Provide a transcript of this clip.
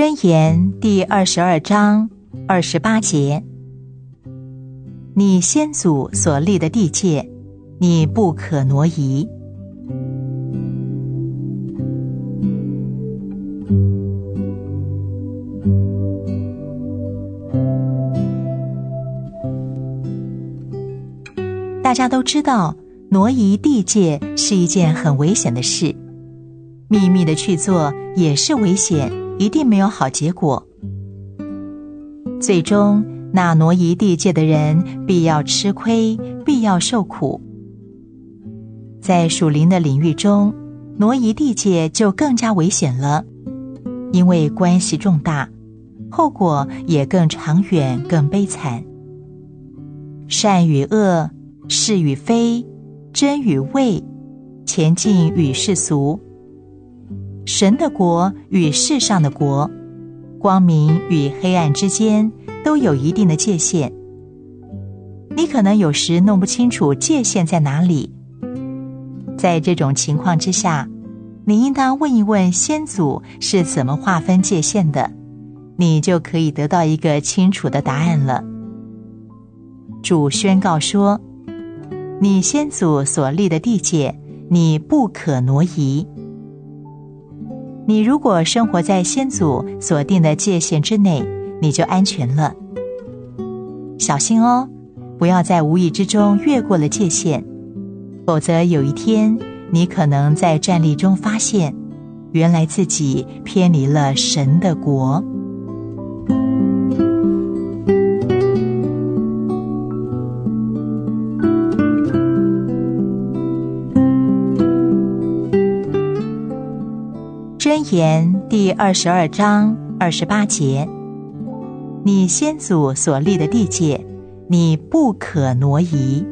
箴言第二十二章二十八节：你先祖所立的地界，你不可挪移。大家都知道，挪移地界是一件很危险的事，秘密的去做也是危险，一定没有好结果。最终，那挪移地界的人必要吃亏，必要受苦。在属灵的领域中，挪移地界就更加危险了，因为关系重大，后果也更长远、更悲惨。善与恶。是与非，真与伪，前进与世俗，神的国与世上的国，光明与黑暗之间都有一定的界限。你可能有时弄不清楚界限在哪里。在这种情况之下，你应当问一问先祖是怎么划分界限的，你就可以得到一个清楚的答案了。主宣告说。你先祖所立的地界，你不可挪移。你如果生活在先祖所定的界限之内，你就安全了。小心哦，不要在无意之中越过了界限，否则有一天你可能在站立中发现，原来自己偏离了神的国。真言第二十二章二十八节。你先祖所立的地界你不可挪移。